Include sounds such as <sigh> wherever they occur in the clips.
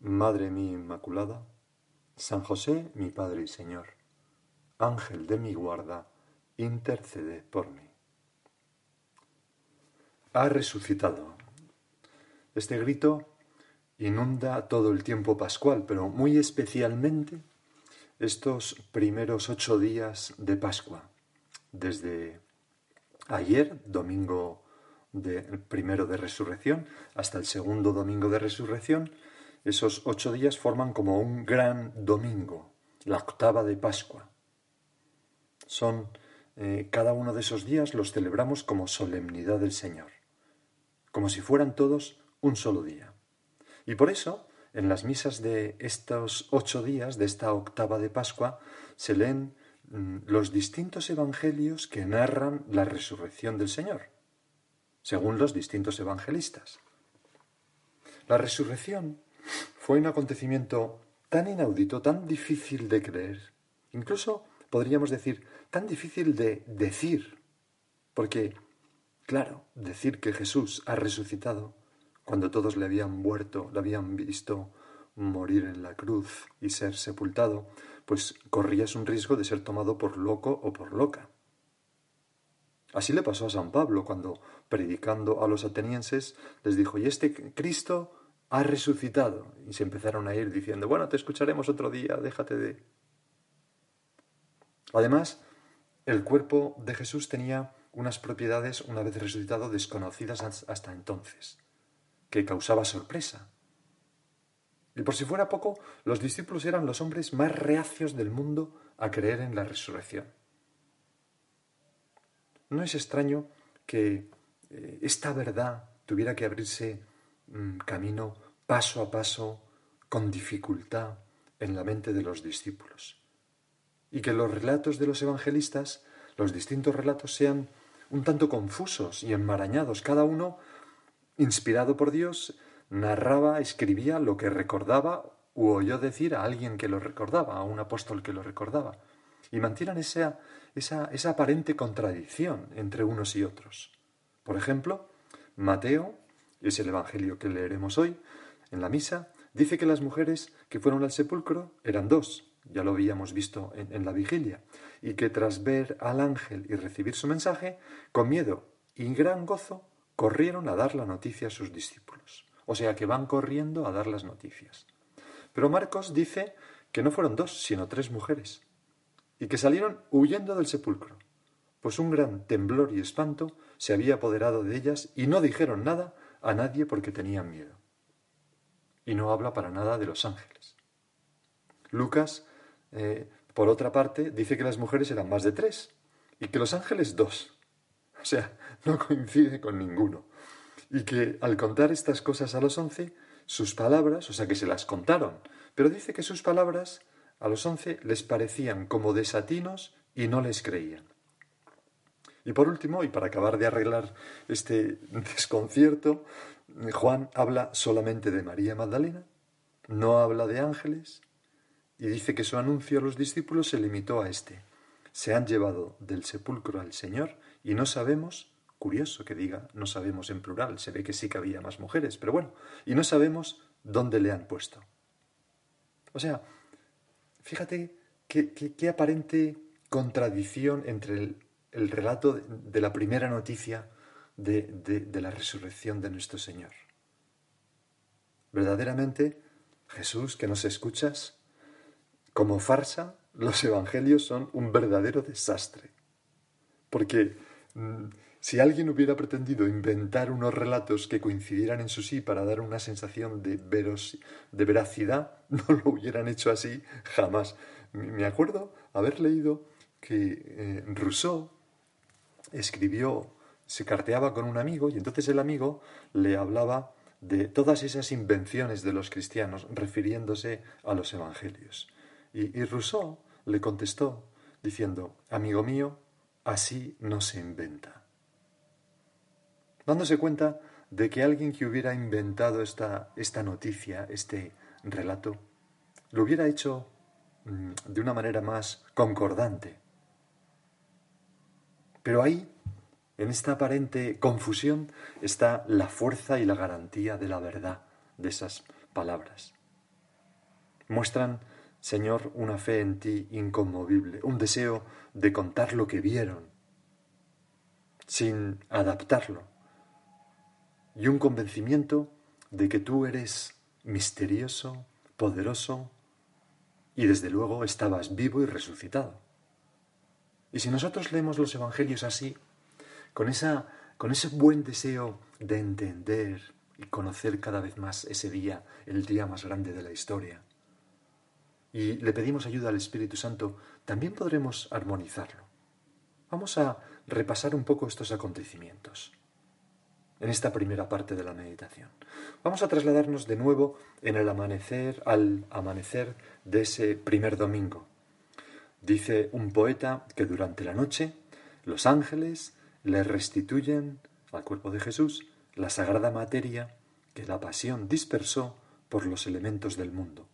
Madre mía Inmaculada, San José, mi Padre y Señor, Ángel de mi guarda, intercede por mí. Ha resucitado. Este grito inunda todo el tiempo pascual, pero muy especialmente estos primeros ocho días de Pascua, desde ayer, domingo de, primero de resurrección, hasta el segundo domingo de resurrección, esos ocho días forman como un gran domingo, la octava de Pascua. Son eh, cada uno de esos días los celebramos como solemnidad del Señor, como si fueran todos un solo día. Y por eso, en las misas de estos ocho días, de esta octava de Pascua, se leen mm, los distintos evangelios que narran la resurrección del Señor, según los distintos evangelistas. La resurrección fue un acontecimiento tan inaudito, tan difícil de creer, incluso podríamos decir tan difícil de decir, porque, claro, decir que Jesús ha resucitado cuando todos le habían muerto, le habían visto morir en la cruz y ser sepultado, pues corrías un riesgo de ser tomado por loco o por loca. Así le pasó a San Pablo cuando, predicando a los atenienses, les dijo, ¿y este Cristo ha resucitado. Y se empezaron a ir diciendo, bueno, te escucharemos otro día, déjate de... Además, el cuerpo de Jesús tenía unas propiedades, una vez resucitado, desconocidas hasta entonces, que causaba sorpresa. Y por si fuera poco, los discípulos eran los hombres más reacios del mundo a creer en la resurrección. No es extraño que eh, esta verdad tuviera que abrirse Mm, camino paso a paso, con dificultad, en la mente de los discípulos. Y que los relatos de los evangelistas, los distintos relatos, sean un tanto confusos y enmarañados. Cada uno, inspirado por Dios, narraba, escribía lo que recordaba u oyó decir a alguien que lo recordaba, a un apóstol que lo recordaba. Y mantienen esa, esa, esa aparente contradicción entre unos y otros. Por ejemplo, Mateo es el Evangelio que leeremos hoy en la misa, dice que las mujeres que fueron al sepulcro eran dos, ya lo habíamos visto en, la vigilia, y que tras ver al ángel y recibir su mensaje, con miedo y gran gozo, corrieron a dar la noticia a sus discípulos. O sea que van corriendo a dar las noticias. Pero Marcos dice que no fueron dos, sino tres mujeres, y que salieron huyendo del sepulcro, pues un gran temblor y espanto se había apoderado de ellas y no dijeron nada a nadie porque tenían miedo. Y no habla para nada de los ángeles. Lucas, eh, por otra parte, dice que las mujeres eran más de tres y que los ángeles dos. O sea, no coincide con ninguno. Y que al contar estas cosas a los once, sus palabras, o sea que se las contaron, pero dice que sus palabras a los once les parecían como desatinos y no les creían. Y por último, y para acabar de arreglar este <laughs> desconcierto, Juan habla solamente de María Magdalena, no habla de ángeles, y dice que su anuncio a los discípulos se limitó a este. Se han llevado del sepulcro al Señor y no sabemos, curioso que diga, no sabemos en plural, se ve que sí que había más mujeres, pero bueno, y no sabemos dónde le han puesto. O sea, fíjate qué, aparente contradicción entre el el relato de la primera noticia de, la resurrección de nuestro Señor. Verdaderamente, Jesús, que nos escuchas, como farsa, los evangelios son un verdadero desastre. Porque mm, si alguien hubiera pretendido inventar unos relatos que coincidieran en su sí para dar una sensación de, veros, de veracidad, <laughs> no lo hubieran hecho así jamás. Me acuerdo haber leído que eh, Rousseau escribió, se carteaba con un amigo y entonces el amigo le hablaba de todas esas invenciones de los cristianos refiriéndose a los evangelios. Y, y Rousseau le contestó diciendo, amigo mío, así no se inventa. Dándose cuenta de que alguien que hubiera inventado esta, esta noticia, este relato, lo hubiera hecho mm, de una manera más concordante. Pero ahí, en esta aparente confusión, está la fuerza y la garantía de la verdad de esas palabras. Muestran, Señor, una fe en ti inconmovible, un deseo de contar lo que vieron, sin adaptarlo, y un convencimiento de que tú eres misterioso, poderoso, y desde luego estabas vivo y resucitado. Y si nosotros leemos los Evangelios así, con, esa, con ese buen deseo de entender y conocer cada vez más ese día, el día más grande de la historia, y le pedimos ayuda al Espíritu Santo, también podremos armonizarlo. Vamos a repasar un poco estos acontecimientos en esta primera parte de la meditación. Vamos a trasladarnos de nuevo en el amanecer, al amanecer de ese primer domingo. Dice un poeta que durante la noche los ángeles le restituyen al cuerpo de Jesús la sagrada materia que la pasión dispersó por los elementos del mundo,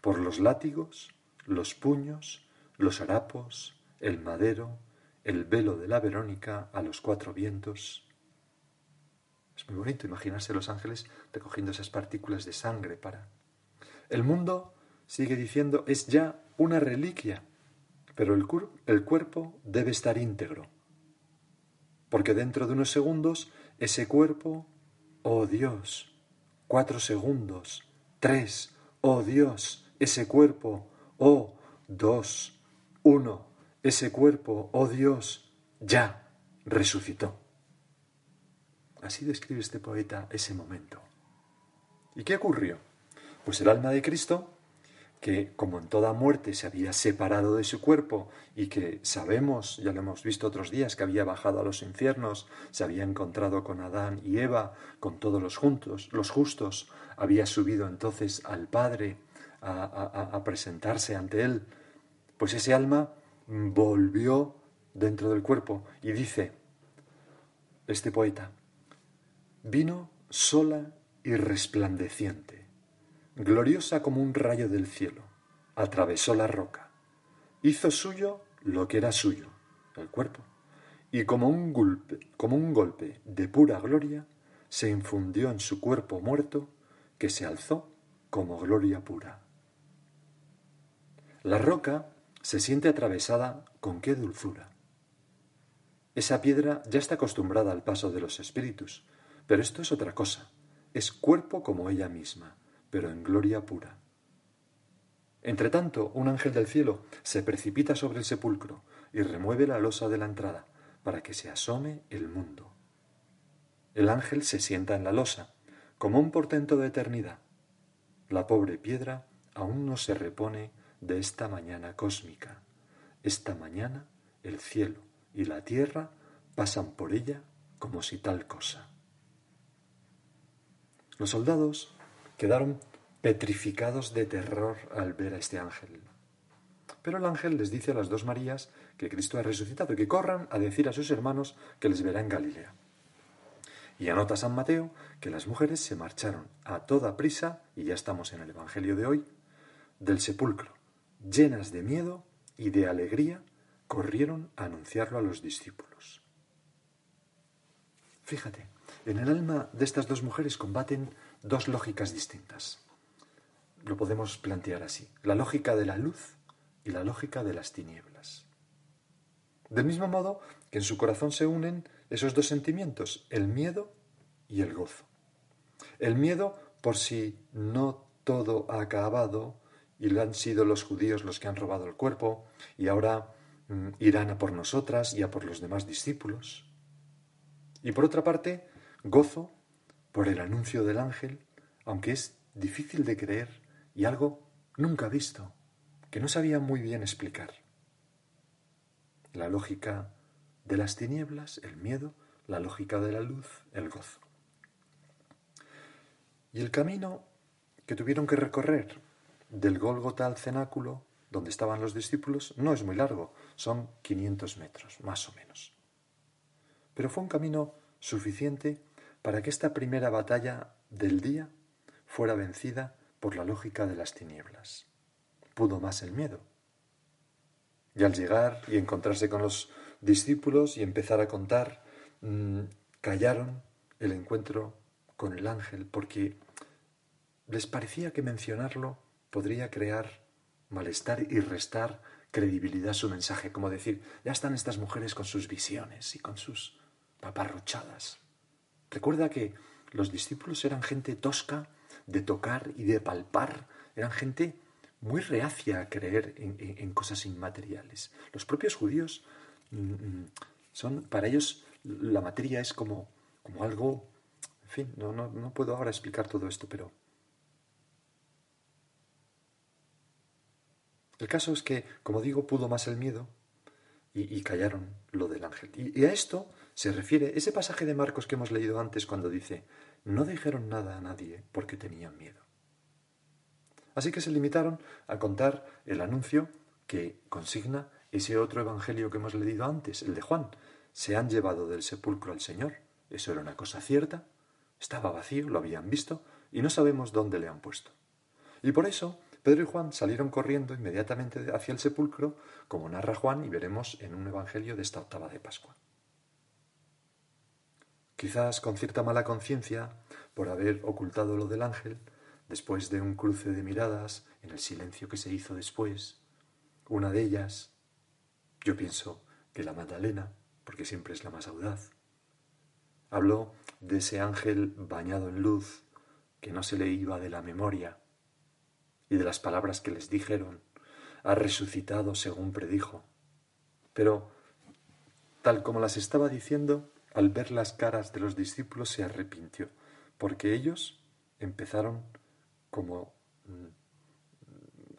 por los látigos, los puños, los harapos, el madero, el velo de la Verónica a los cuatro vientos, es muy bonito imaginarse a los ángeles recogiendo esas partículas de sangre para... El mundo, sigue diciendo, es ya una reliquia, pero el, el cuerpo debe estar íntegro, porque dentro de unos segundos ese cuerpo, oh Dios, cuatro segundos, tres, oh Dios, ese cuerpo, oh dos, uno, ese cuerpo, oh Dios, ya resucitó. Así describe este poeta ese momento. ¿Y qué ocurrió? Pues el alma de Cristo, que como en toda muerte se había separado de su cuerpo y que sabemos, ya lo hemos visto otros días, que había bajado a los infiernos, se había encontrado con Adán y Eva, con todos los juntos, los justos, había subido entonces al Padre a, a presentarse ante él, pues ese alma volvió dentro del cuerpo y dice este poeta, Vino sola y resplandeciente, gloriosa como un rayo del cielo, atravesó la roca, hizo suyo lo que era suyo, el cuerpo, y como un golpe, como un golpe de pura gloria, se infundió en su cuerpo muerto, que se alzó como gloria pura. La roca se siente atravesada con qué dulzura. Esa piedra ya está acostumbrada al paso de los espíritus, pero esto es otra cosa. Es cuerpo como ella misma, pero en gloria pura. Entretanto, un ángel del cielo se precipita sobre el sepulcro y remueve la losa de la entrada para que se asome el mundo. El ángel se sienta en la losa, como un portento de eternidad. La pobre piedra aún no se repone de esta mañana cósmica. Esta mañana el cielo y la tierra pasan por ella como si tal cosa. Los soldados quedaron petrificados de terror al ver a este ángel. Pero el ángel les dice a las dos Marías que Cristo ha resucitado y que corran a decir a sus hermanos que les verá en Galilea. Y anota San Mateo que las mujeres se marcharon a toda prisa, y ya estamos en el Evangelio de hoy, del sepulcro, llenas de miedo y de alegría, corrieron a anunciarlo a los discípulos. Fíjate, en el alma de estas dos mujeres combaten dos lógicas distintas. Lo podemos plantear así, la lógica de la luz y la lógica de las tinieblas. Del mismo modo que en su corazón se unen esos dos sentimientos, el miedo y el gozo. El miedo por si no todo ha acabado y han sido los judíos los que han robado el cuerpo y ahora mm, irán a por nosotras y a por los demás discípulos. Y por otra parte, Gozo por el anuncio del ángel, aunque es difícil de creer y algo nunca visto, que no sabía muy bien explicar. La lógica de las tinieblas, el miedo, la lógica de la luz, el gozo. Y el camino que tuvieron que recorrer del Gólgota al cenáculo, donde estaban los discípulos, no es muy largo, son 500 metros, más o menos. Pero fue un camino suficiente para que esta primera batalla del día fuera vencida por la lógica de las tinieblas. Pudo más el miedo. Y al llegar y encontrarse con los discípulos y empezar a contar, mm, callaron el encuentro con el ángel porque les parecía que mencionarlo podría crear malestar y restar credibilidad a su mensaje, como decir, ya están estas mujeres con sus visiones y con sus paparruchadas. Recuerda que los discípulos eran gente tosca de tocar y de palpar, eran gente muy reacia a creer en, cosas inmateriales. Los propios judíos mm, mm, son, para ellos, la materia es como, como algo, en fin, no, no, no puedo ahora explicar todo esto, pero El caso es que, como digo, pudo más el miedo y, callaron lo del ángel. Y, a esto se refiere ese pasaje de Marcos que hemos leído antes cuando dice, no dijeron nada a nadie porque tenían miedo. Así que se limitaron a contar el anuncio que consigna ese otro evangelio que hemos leído antes, el de Juan. Se han llevado del sepulcro al Señor. Eso era una cosa cierta. Estaba vacío, lo habían visto, y no sabemos dónde le han puesto. Y por eso Pedro y Juan salieron corriendo inmediatamente hacia el sepulcro, como narra Juan y veremos en un evangelio de esta octava de Pascua. Quizás con cierta mala conciencia por haber ocultado lo del ángel, después de un cruce de miradas, en el silencio que se hizo después, una de ellas, yo pienso que la Magdalena, porque siempre es la más audaz, habló de ese ángel bañado en luz que no se le iba de la memoria, y de las palabras que les dijeron, ha resucitado según predijo. Pero, tal como las estaba diciendo, al ver las caras de los discípulos se arrepintió, porque ellos empezaron como mm,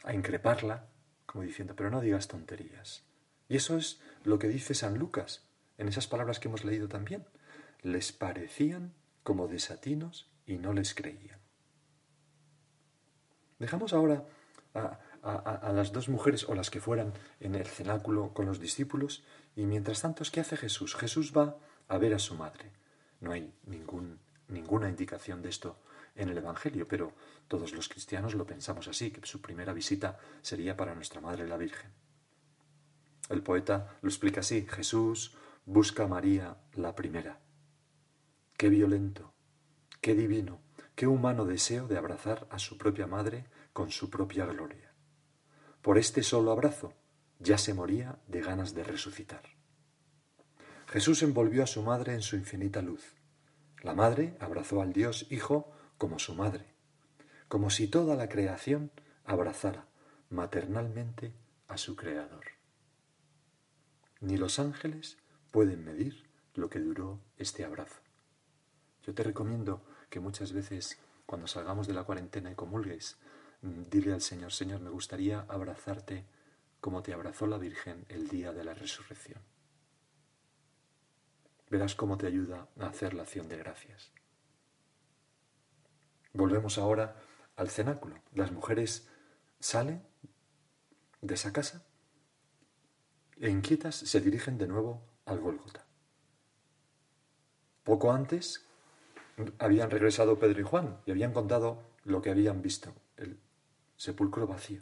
a increparla, como diciendo, pero no digas tonterías. Y eso es lo que dice San Lucas en esas palabras que hemos leído también. Les parecían como desatinos y no les creían. Dejamos ahora a, las dos mujeres o las que fueran en el cenáculo con los discípulos y mientras tanto, ¿qué hace Jesús? Jesús va a ver a su madre. No hay ningún, ninguna indicación de esto en el Evangelio, pero todos los cristianos lo pensamos así, que su primera visita sería para nuestra Madre la Virgen. El poeta lo explica así, Jesús busca a María la primera. Qué violento, qué divino, qué humano deseo de abrazar a su propia madre con su propia gloria. Por este solo abrazo ya se moría de ganas de resucitar. Jesús envolvió a su madre en su infinita luz. La madre abrazó al Dios Hijo como su madre, como si toda la creación abrazara maternalmente a su Creador. Ni los ángeles pueden medir lo que duró este abrazo. Yo te recomiendo que muchas veces cuando salgamos de la cuarentena y comulgues, mm, dile al Señor, Señor, me gustaría abrazarte como te abrazó la Virgen el día de la resurrección. Verás cómo te ayuda a hacer la acción de gracias. Volvemos ahora al cenáculo. Las mujeres salen de esa casa e inquietas se dirigen de nuevo al Gólgota. Poco antes habían regresado Pedro y Juan y habían contado lo que habían visto, el sepulcro vacío.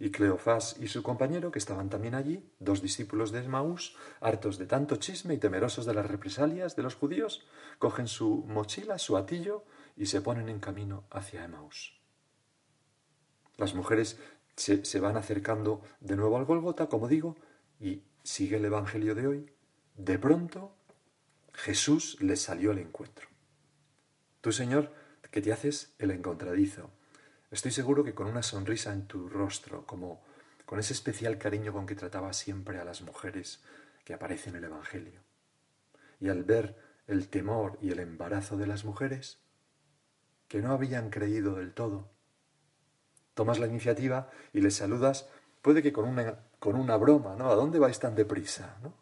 Y Cleofás y su compañero, que estaban también allí, dos discípulos de Esmaús, hartos de tanto chisme y temerosos de las represalias de los judíos, cogen su mochila, su atillo y se ponen en camino hacia Emaús. Las mujeres se, se van acercando de nuevo al Golgota, como digo, y sigue el Evangelio de hoy. De pronto Jesús les salió al encuentro. Tú, Señor, que te haces el encontradizo. Estoy seguro que con una sonrisa en tu rostro, como con ese especial cariño con que trataba siempre a las mujeres que aparecen en el Evangelio. Y al ver el temor y el embarazo de las mujeres, que no habían creído del todo, tomas la iniciativa y les saludas, puede que con una, con una broma, ¿no? ¿A dónde vais tan deprisa? ¿no?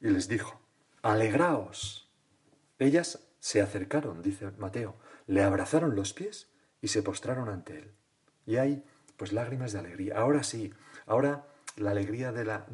Y les dijo, alegraos. Ellas se acercaron, dice Mateo, le abrazaron los pies y se postraron ante él. Y hay pues lágrimas de alegría. Ahora sí, ahora la alegría de la,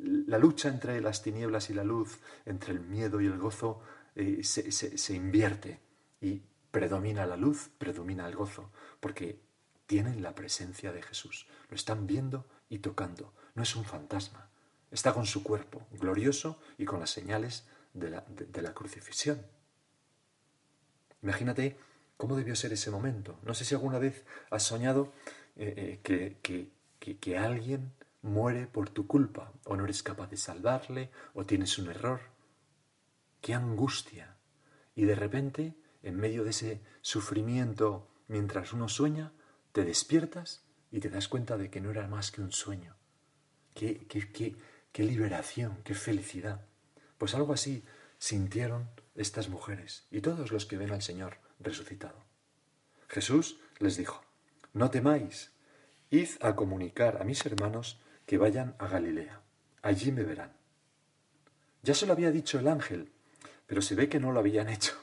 la lucha entre las tinieblas y la luz, entre el miedo y el gozo, eh, se, se invierte y predomina la luz, predomina el gozo, porque tienen la presencia de Jesús, lo están viendo y tocando, no es un fantasma, está con su cuerpo glorioso y con las señales de la, de, la crucifixión. Imagínate cómo debió ser ese momento. No sé si alguna vez has soñado eh, eh, que, que, que, que alguien muere por tu culpa, o no eres capaz de salvarle, o tienes un error. ¡Qué angustia! Y de repente, en medio de ese sufrimiento, mientras uno sueña, te despiertas y te das cuenta de que no era más que un sueño. Qué, qué, qué, qué liberación, qué felicidad. Pues algo así sintieron estas mujeres y todos los que ven al Señor resucitado. Jesús les dijo, no temáis, id a comunicar a mis hermanos que vayan a Galilea, allí me verán. Ya se lo había dicho el ángel, pero se ve que no lo habían hecho.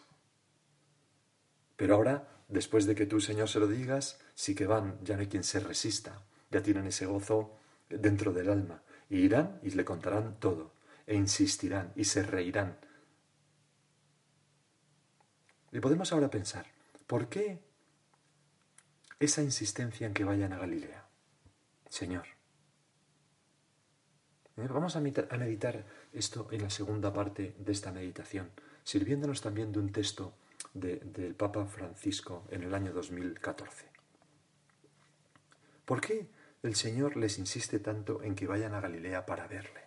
Pero ahora, después de que tú, Señor, se lo digas, sí que van, ya no hay quien se resista, ya tienen ese gozo dentro del alma, y irán y le contarán todo, e insistirán y se reirán. Y podemos ahora pensar, ¿por qué esa insistencia en que vayan a Galilea? Señor. Eh, vamos a meditar esto en la segunda parte de esta meditación, sirviéndonos también de un texto del Papa Francisco en el año 2014. ¿Por qué el Señor les insiste tanto en que vayan a Galilea para verle?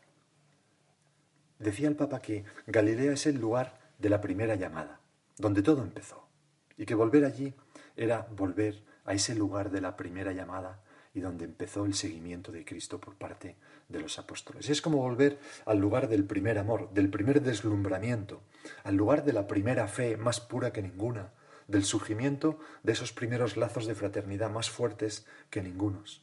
Decía el Papa que Galilea es el lugar de la primera llamada, donde todo empezó, y que volver allí era volver a ese lugar de la primera llamada y donde empezó el seguimiento de Cristo por parte de los apóstoles. Es como volver al lugar del primer amor, del primer deslumbramiento, al lugar de la primera fe más pura que ninguna, del surgimiento de esos primeros lazos de fraternidad más fuertes que ningunos.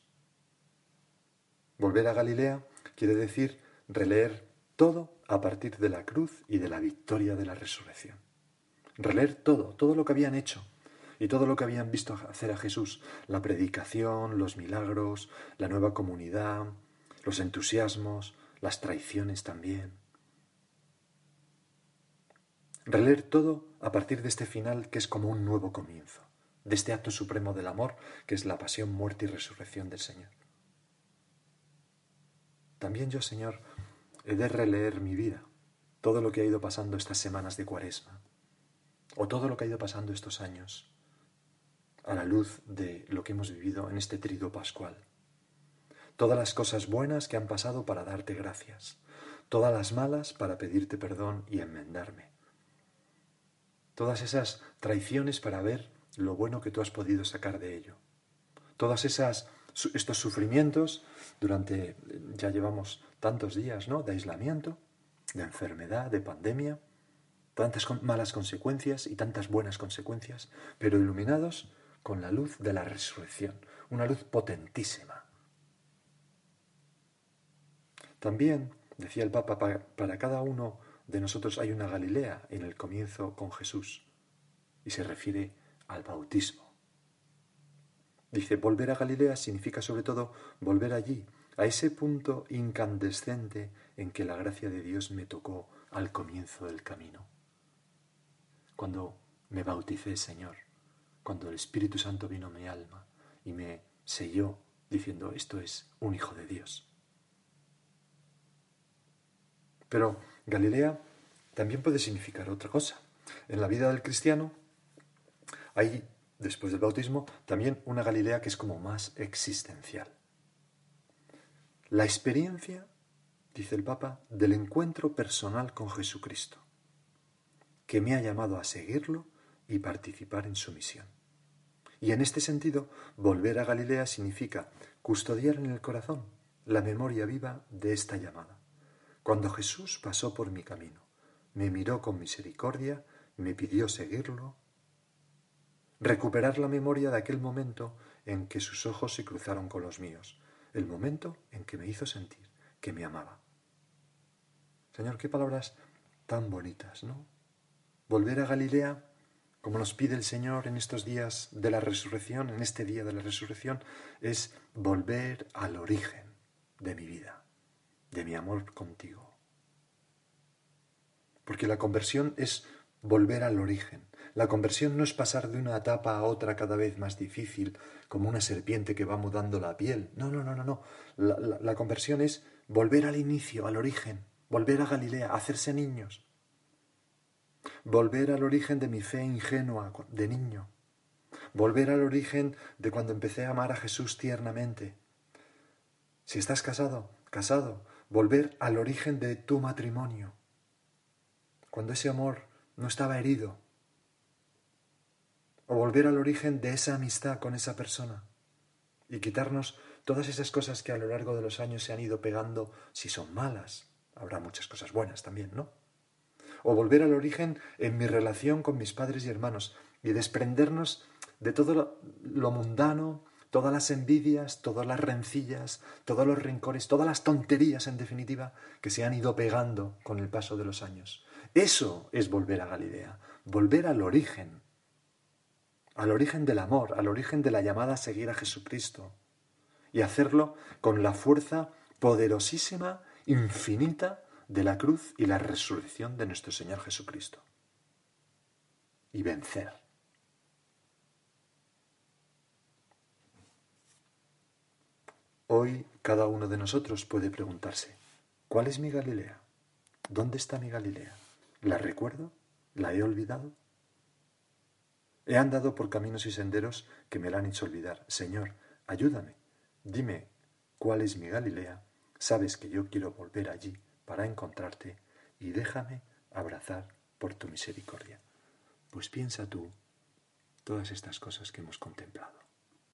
Volver a Galilea quiere decir releer todo a partir de la cruz y de la victoria de la resurrección. Releer todo, todo lo que habían hecho y todo lo que habían visto hacer a Jesús, la predicación, los milagros, la nueva comunidad, los entusiasmos, las traiciones también. Releer todo a partir de este final que es como un nuevo comienzo, de este acto supremo del amor que es la pasión, muerte y resurrección del Señor. También yo, Señor, he de releer mi vida, todo lo que ha ido pasando estas semanas de cuaresma, o todo lo que ha ido pasando estos años, a la luz de lo que hemos vivido en este trigo pascual. Todas las cosas buenas que han pasado para darte gracias, todas las malas para pedirte perdón y enmendarme todas esas traiciones para ver lo bueno que tú has podido sacar de ello. Todas esas estos sufrimientos durante ya llevamos tantos días, ¿no? de aislamiento, de enfermedad, de pandemia, tantas malas consecuencias y tantas buenas consecuencias, pero iluminados con la luz de la resurrección, una luz potentísima. También, decía el Papa, para cada uno de nosotros hay una Galilea en el comienzo con Jesús y se refiere al bautismo. Dice, volver a Galilea significa sobre todo volver allí, a ese punto incandescente en que la gracia de Dios me tocó al comienzo del camino. Cuando me bauticé, Señor, cuando el Espíritu Santo vino a mi alma y me selló diciendo, esto es un hijo de Dios. Pero Galilea también puede significar otra cosa. En la vida del cristiano hay, después del bautismo, también una Galilea que es como más existencial. La experiencia, dice el Papa, del encuentro personal con Jesucristo, que me ha llamado a seguirlo y participar en su misión. Y en este sentido, volver a Galilea significa custodiar en el corazón la memoria viva de esta llamada cuando Jesús pasó por mi camino, me miró con misericordia, me pidió seguirlo, recuperar la memoria de aquel momento en que sus ojos se cruzaron con los míos, el momento en que me hizo sentir que me amaba. Señor, qué palabras tan bonitas, ¿no? Volver a Galilea, como nos pide el Señor en estos días de la resurrección, en este día de la resurrección, es volver al origen de mi vida, de mi amor contigo. Porque la conversión es volver al origen. La conversión no es pasar de una etapa a otra cada vez más difícil, como una serpiente que va mudando la piel. No, no, no, no, no. La, la conversión es volver al inicio, al origen, volver a Galilea, hacerse niños. Volver al origen de mi fe ingenua de niño. Volver al origen de cuando empecé a amar a Jesús tiernamente. Si estás casado, casado, volver al origen de tu matrimonio. Cuando ese amor no estaba herido. O volver al origen de esa amistad con esa persona. Y quitarnos todas esas cosas que a lo largo de los años se han ido pegando, si son malas, habrá muchas cosas buenas también, ¿no? O volver al origen en mi relación con mis padres y hermanos y desprendernos de todo lo, mundano, todas las envidias, todas las rencillas, todos los rencores, todas las tonterías, en definitiva, que se han ido pegando con el paso de los años. Eso es volver a Galilea, volver al origen, al origen del amor, al origen de la llamada a seguir a Jesucristo, y hacerlo con la fuerza poderosísima, infinita de la cruz y la resurrección de nuestro Señor Jesucristo. Y vencer. Hoy cada uno de nosotros puede preguntarse, ¿cuál es mi Galilea? ¿Dónde está mi Galilea? ¿La recuerdo? ¿La he olvidado? He andado por caminos y senderos que me la han hecho olvidar. Señor, ayúdame Dime cuál es mi Galilea, sabes que yo quiero volver allí para encontrarte y déjame abrazar por tu misericordia. Pues piensa tú todas estas cosas que hemos contemplado.